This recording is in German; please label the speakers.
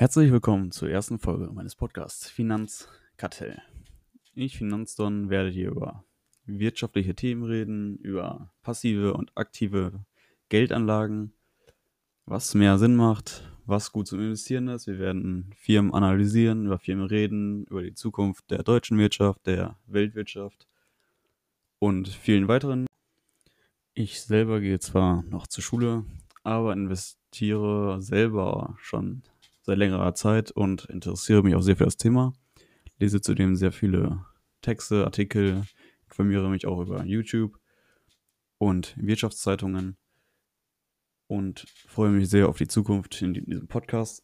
Speaker 1: Herzlich willkommen zur ersten Folge meines Podcasts Finanzkartell. Ich, Finanzdon, werde hier über wirtschaftliche Themen reden, über passive und aktive Geldanlagen, was mehr Sinn macht, was gut zum Investieren ist. Wir werden Firmen analysieren, über Firmen reden, über die Zukunft der deutschen Wirtschaft, der Weltwirtschaft und vielen weiteren. Ich selber gehe zwar noch zur Schule, aber investiere selber schon seit längerer Zeit und interessiere mich auch sehr für das Thema. Lese zudem sehr viele Texte, Artikel, informiere mich auch über YouTube und Wirtschaftszeitungen und freue mich sehr auf die Zukunft in diesem Podcast.